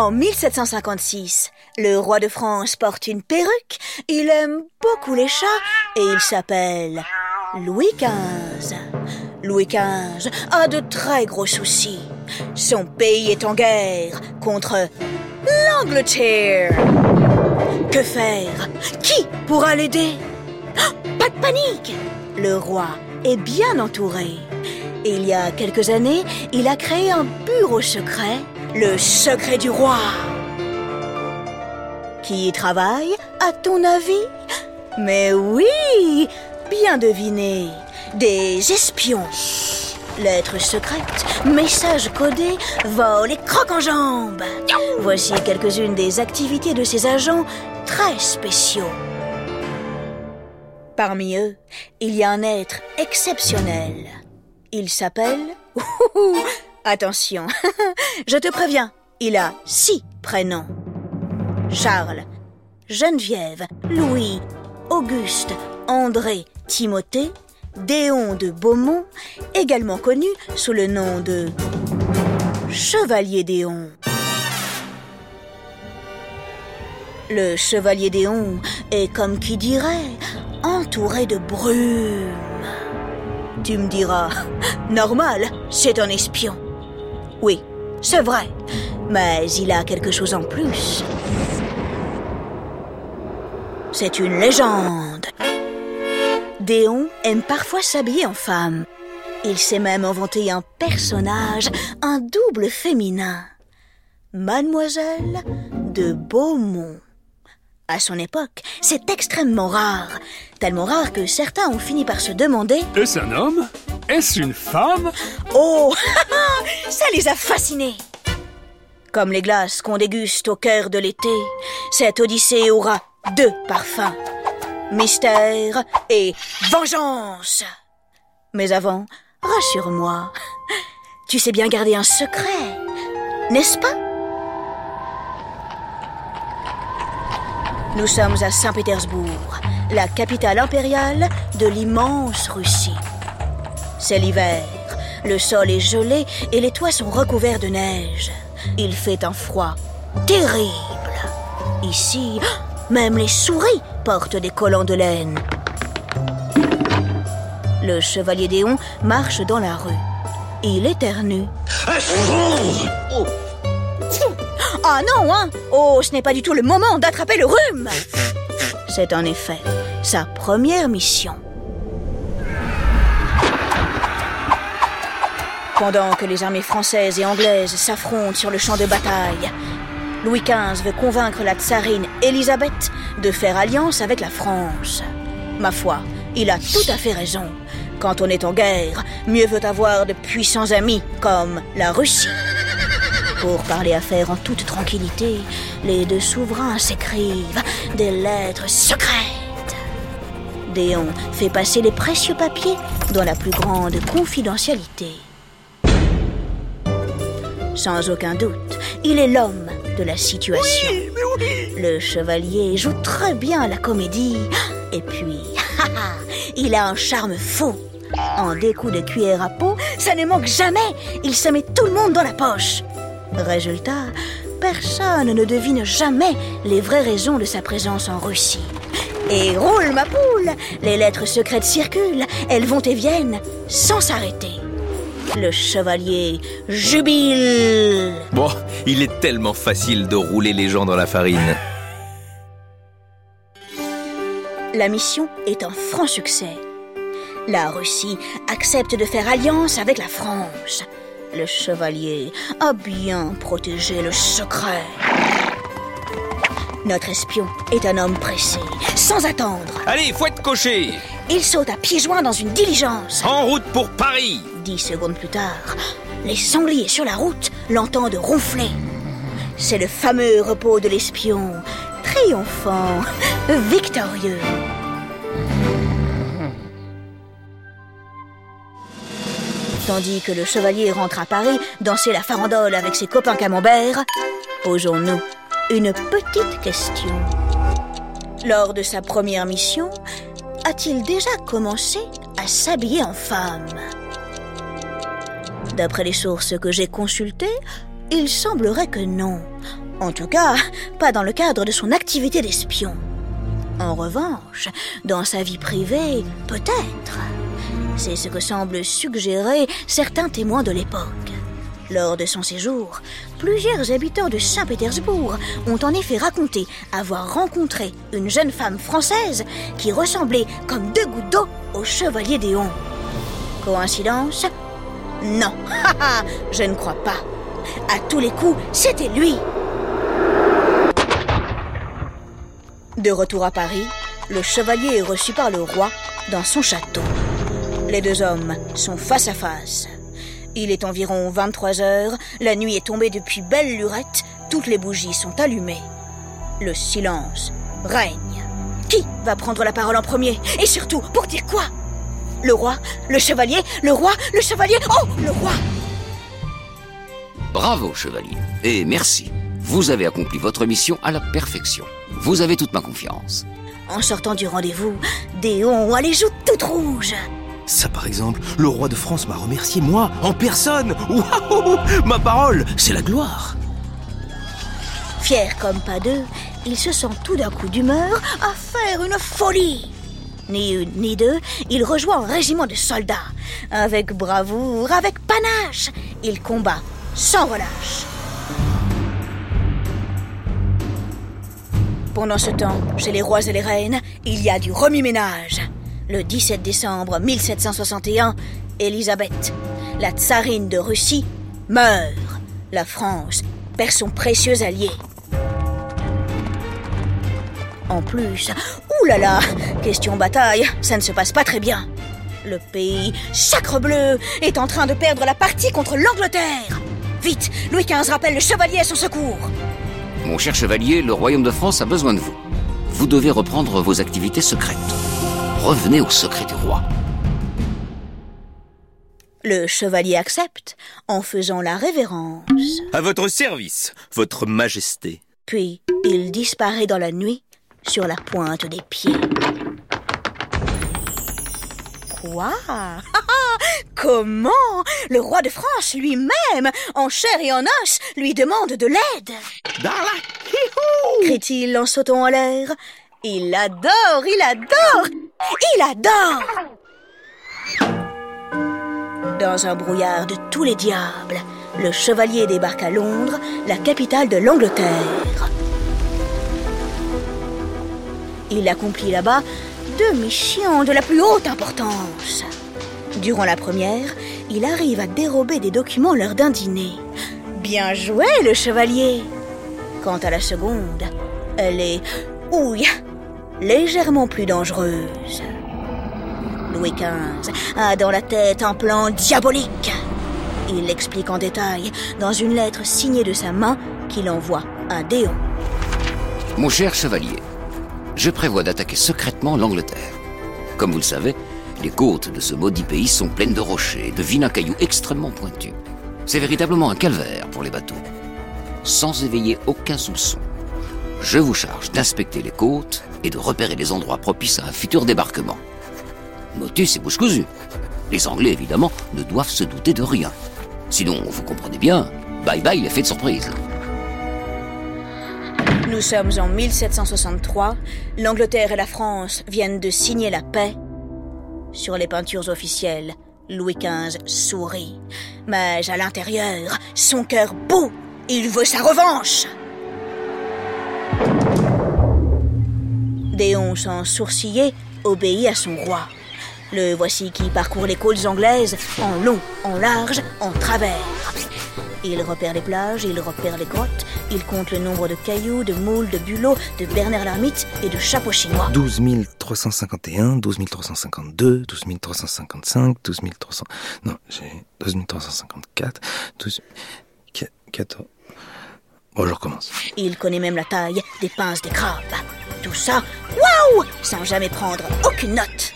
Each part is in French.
En 1756, le roi de France porte une perruque, il aime beaucoup les chats et il s'appelle Louis XV. Louis XV a de très gros soucis. Son pays est en guerre contre l'Angleterre. Que faire? Qui pourra l'aider? Oh, Pas de panique Le roi est bien entouré. Il y a quelques années, il a créé un bureau secret, le secret du roi. Qui y travaille, à ton avis? Mais oui Bien deviné Des espions Lettres secrètes, messages codés, vols et crocs en jambes Voici quelques-unes des activités de ces agents très spéciaux. Parmi eux, il y a un être exceptionnel. Il s'appelle... Attention, je te préviens, il a six prénoms. Charles, Geneviève, Louis, Auguste, André, Timothée, Déon de Beaumont, également connu sous le nom de Chevalier Déon. Le chevalier Déon est comme qui dirait entouré de brume. Tu me diras, normal, c'est un espion. Oui, c'est vrai, mais il a quelque chose en plus. C'est une légende. Déon aime parfois s'habiller en femme. Il s'est même inventé un personnage, un double féminin. Mademoiselle de Beaumont. À son époque, c'est extrêmement rare. Tellement rare que certains ont fini par se demander Est-ce un homme? Est-ce une femme? Oh Ça les a fascinés Comme les glaces qu'on déguste au cœur de l'été, cette odyssée aura deux parfums. Mystère et vengeance Mais avant, rassure-moi, tu sais bien garder un secret, n'est-ce pas? Nous sommes à Saint-Pétersbourg, la capitale impériale de l'immense Russie. C'est l'hiver, le sol est gelé et les toits sont recouverts de neige. Il fait un froid terrible. Ici, même les souris portent des collants de laine. Le chevalier Déon marche dans la rue. Il éternue. Ah non, hein Oh, ce n'est pas du tout le moment d'attraper le rhume C'est en effet sa première mission. Pendant que les armées françaises et anglaises s'affrontent sur le champ de bataille, Louis XV veut convaincre la tsarine Élisabeth de faire alliance avec la France. Ma foi, il a tout à fait raison. Quand on est en guerre, mieux vaut avoir de puissants amis comme la Russie. Pour parler affaires en toute tranquillité, les deux souverains s'écrivent des lettres secrètes. Déon fait passer les précieux papiers dans la plus grande confidentialité. Sans aucun doute, il est l'homme de la situation. Le chevalier joue très bien la comédie. Et puis, il a un charme fou. En des coups de cuillère à peau, ça ne manque jamais. Il se met tout le monde dans la poche. Résultat, personne ne devine jamais les vraies raisons de sa présence en Russie. Et roule ma poule Les lettres secrètes circulent, elles vont et viennent, sans s'arrêter. Le chevalier jubile Bon, il est tellement facile de rouler les gens dans la farine. La mission est un franc succès. La Russie accepte de faire alliance avec la France. Le chevalier a bien protégé le secret. Notre espion est un homme pressé, sans attendre. Allez, faut être coché Il saute à pieds joints dans une diligence. En route pour Paris Dix secondes plus tard, les sangliers sur la route l'entendent ronfler. C'est le fameux repos de l'espion, triomphant, victorieux. Tandis que le chevalier rentre à Paris danser la farandole avec ses copains camembert, posons-nous une petite question. Lors de sa première mission, a-t-il déjà commencé à s'habiller en femme D'après les sources que j'ai consultées, il semblerait que non. En tout cas, pas dans le cadre de son activité d'espion. En revanche, dans sa vie privée, peut-être. C'est ce que semblent suggérer certains témoins de l'époque. Lors de son séjour, plusieurs habitants de Saint-Pétersbourg ont en effet raconté avoir rencontré une jeune femme française qui ressemblait comme deux gouttes d'eau au chevalier Déon. Coïncidence? Non, je ne crois pas. À tous les coups, c'était lui. De retour à Paris, le chevalier est reçu par le roi dans son château. Les deux hommes sont face à face. Il est environ 23 heures, la nuit est tombée depuis belle lurette, toutes les bougies sont allumées. Le silence règne. Qui va prendre la parole en premier? Et surtout, pour dire quoi? Le roi? Le chevalier? Le roi? Le chevalier? Oh Le roi Bravo, chevalier. Et merci. Vous avez accompli votre mission à la perfection. Vous avez toute ma confiance. En sortant du rendez-vous, Déon a les joues toutes rouges. Ça, par exemple, le roi de France m'a remercié, moi, en personne. Waouh Ma parole, c'est la gloire. Fier comme pas deux, il se sent tout d'un coup d'humeur à faire une folie. Ni une ni deux, il rejoint un régiment de soldats. Avec bravoure, avec panache, il combat sans relâche. Pendant ce temps, chez les rois et les reines, il y a du remue-ménage. Le 17 décembre 1761, Élisabeth, la tsarine de Russie, meurt. La France perd son précieux allié. En plus, oulala, question bataille, ça ne se passe pas très bien. Le pays, sacre bleu, est en train de perdre la partie contre l'Angleterre. Vite, Louis XV rappelle le chevalier à son secours. Mon cher chevalier, le royaume de France a besoin de vous. Vous devez reprendre vos activités secrètes revenez au secret du roi. Le chevalier accepte en faisant la révérence. À votre service, votre majesté. Puis il disparaît dans la nuit sur la pointe des pieds. Quoi? Comment? Le roi de France lui-même, en chair et en os, lui demande de l'aide crie-t-il en sautant en l'air. Il adore, il adore il adore Dans un brouillard de tous les diables, le chevalier débarque à Londres, la capitale de l'Angleterre. Il accomplit là-bas deux missions de la plus haute importance. Durant la première, il arrive à dérober des documents lors d'un dîner. Bien joué, le chevalier Quant à la seconde, elle est, ouille, légèrement plus dangereuse. Louis XV a dans la tête un plan diabolique. Il l'explique en détail dans une lettre signée de sa main qu'il envoie à Déon. Mon cher chevalier, je prévois d'attaquer secrètement l'Angleterre. Comme vous le savez, les côtes de ce maudit pays sont pleines de rochers de vilains cailloux extrêmement pointus. C'est véritablement un calvaire pour les bateaux. Sans éveiller aucun soupçon, je vous charge d'inspecter les côtes et de repérer les endroits propices à un futur débarquement. Motus et bouche cousue. Les Anglais, évidemment, ne doivent se douter de rien. Sinon, vous comprenez bien, bye bye l'effet de surprise. Nous sommes en 1763. L'Angleterre et la France viennent de signer la paix. Sur les peintures officielles, Louis XV sourit. Mais à l'intérieur, son cœur bout. Il veut sa revanche. Déon, sans sourciller, obéit à son roi. Le voici qui parcourt les côtes anglaises en long, en large, en travers. Il repère les plages, il repère les grottes, il compte le nombre de cailloux, de moules, de bulots, de Bernard l'ermite et de chapeaux chinois. 12 351, 12 352, 12 355, 12 300... Non, j'ai 12 354, 12... 14... Bon, je recommence. Il connaît même la taille des pinces des crabes. Ça, waouh Sans jamais prendre aucune note.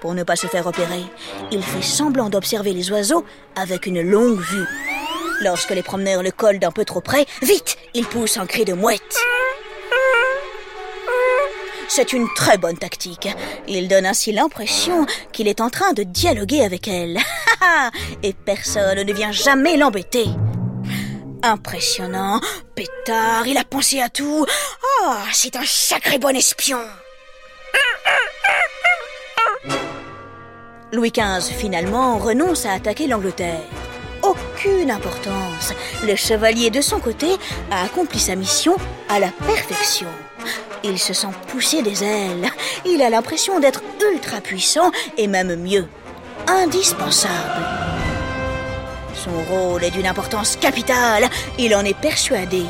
Pour ne pas se faire repérer, il fait semblant d'observer les oiseaux avec une longue vue. Lorsque les promeneurs le collent d'un peu trop près, vite, il pousse un cri de mouette. C'est une très bonne tactique. Il donne ainsi l'impression qu'il est en train de dialoguer avec elle. Et personne ne vient jamais l'embêter. Impressionnant, pétard, il a pensé à tout. Ah, c'est un sacré bon espion. Louis XV finalement renonce à attaquer l'Angleterre. Aucune importance. Le chevalier de son côté a accompli sa mission à la perfection. Il se sent pousser des ailes. Il a l'impression d'être ultra puissant et même mieux, indispensable. Son rôle est d'une importance capitale. Il en est persuadé.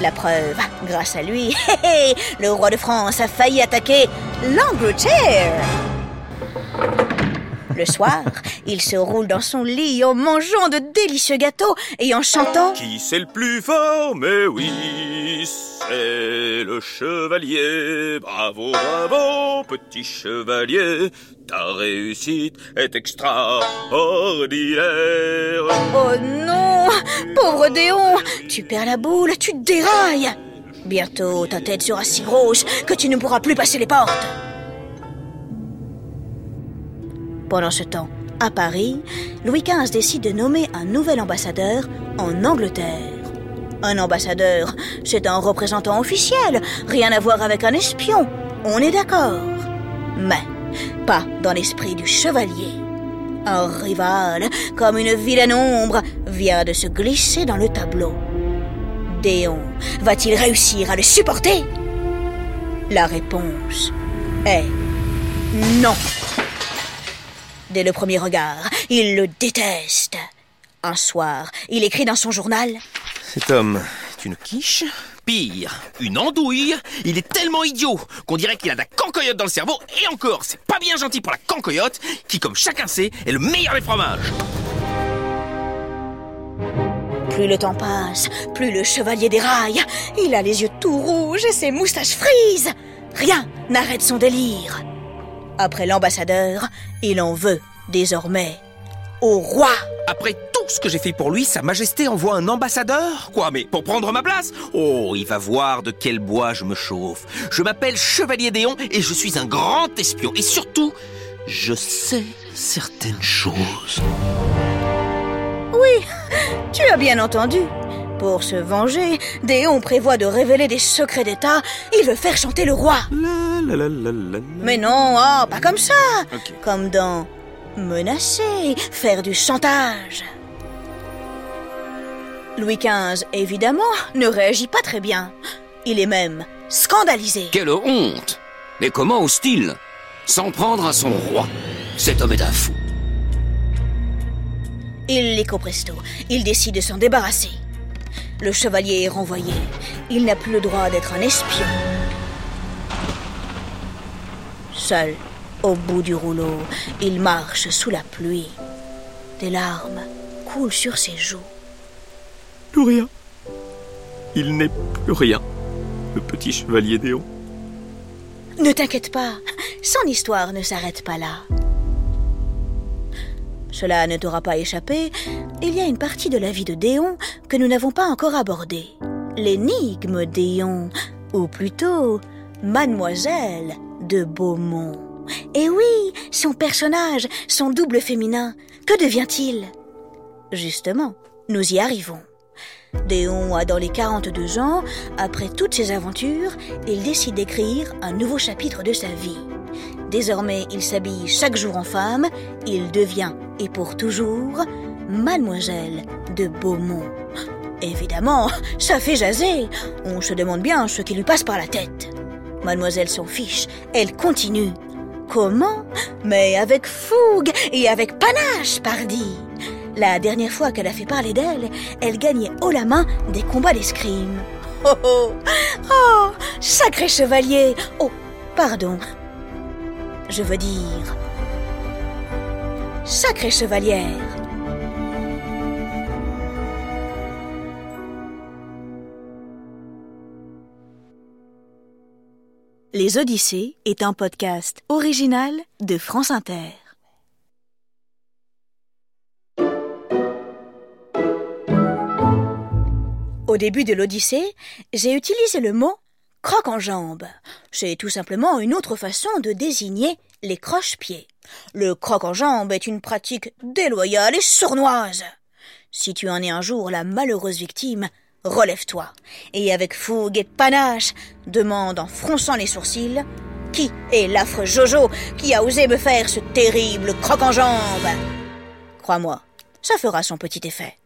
La preuve, grâce à lui, le roi de France a failli attaquer l'Angleterre. Le soir, il se roule dans son lit en mangeant de délicieux gâteaux et en chantant Qui c'est le plus fort? Mais oui, c'est le chevalier. Bravo, bravo, petit chevalier. Ta réussite est extraordinaire. Oh non Pauvre Déon Tu perds la boule, tu te dérailles Bientôt, ta tête sera si grosse que tu ne pourras plus passer les portes. Pendant ce temps, à Paris, Louis XV décide de nommer un nouvel ambassadeur en Angleterre. Un ambassadeur, c'est un représentant officiel, rien à voir avec un espion, on est d'accord. Mais pas dans l'esprit du chevalier. Un rival, comme une vilaine ombre, vient de se glisser dans le tableau. Déon va-t-il réussir à le supporter? La réponse est non. Dès le premier regard, il le déteste. Un soir, il écrit dans son journal Cet homme est une quiche Pire, une andouille. Il est tellement idiot qu'on dirait qu'il a de la cancoyote dans le cerveau. Et encore, c'est pas bien gentil pour la cancoyote, qui, comme chacun sait, est le meilleur des fromages. Plus le temps passe, plus le chevalier déraille. Il a les yeux tout rouges et ses moustaches frisent. Rien n'arrête son délire. Après l'ambassadeur, il en veut désormais au roi. Après tout ce que j'ai fait pour lui, Sa Majesté envoie un ambassadeur Quoi, mais pour prendre ma place? Oh, il va voir de quel bois je me chauffe. Je m'appelle Chevalier Déon et je suis un grand espion. Et surtout, je sais certaines choses. Oui, tu as bien entendu. Pour se venger, Déon prévoit de révéler des secrets d'État. Il veut faire chanter le roi. La la la la la la. Mais non, oh, pas comme ça. Comme dans menacer, faire du chantage. Louis XV, évidemment, ne réagit pas très bien. Il est même scandalisé. Quelle honte Mais comment ose-t-il s'en prendre à son roi? Cet homme est un fou. Illico presto, il décide de s'en débarrasser. Le chevalier est renvoyé. Il n'a plus le droit d'être un espion. Seul, au bout du rouleau, il marche sous la pluie. Des larmes coulent sur ses joues. Plus rien. Il n'est plus rien. Le petit chevalier Déon. Ne t'inquiète pas, son histoire ne s'arrête pas là. Cela ne t'aura pas échappé, il y a une partie de la vie de Déon que nous n'avons pas encore abordée. L'énigme Déon, ou plutôt Mademoiselle de Beaumont. Et oui, son personnage, son double féminin, que devient-il? Justement, nous y arrivons. Déon a dans les 42 ans, après toutes ses aventures, il décide d'écrire un nouveau chapitre de sa vie. Désormais, il s'habille chaque jour en femme, il devient, et pour toujours, mademoiselle de Beaumont. Évidemment, ça fait jaser. On se demande bien ce qui lui passe par la tête. Mademoiselle s'en fiche, elle continue. Comment? Mais avec fougue et avec panache, pardi. La dernière fois qu'elle a fait parler d'elle, elle gagnait haut la main des combats d'escrime. Oh oh Oh Sacré chevalier Oh, pardon. Je veux dire... Sacrée chevalière Les Odyssées est un podcast original de France Inter. Au début de l'Odyssée, j'ai utilisé le mot croque en jambe. C'est tout simplement une autre façon de désigner les croche-pieds. Le croque en jambe est une pratique déloyale et sournoise. Si tu en es un jour la malheureuse victime, relève-toi et avec fougue et panache, demande en fronçant les sourcils qui est l'affreux Jojo qui a osé me faire ce terrible croc en jambe? Crois-moi, ça fera son petit effet.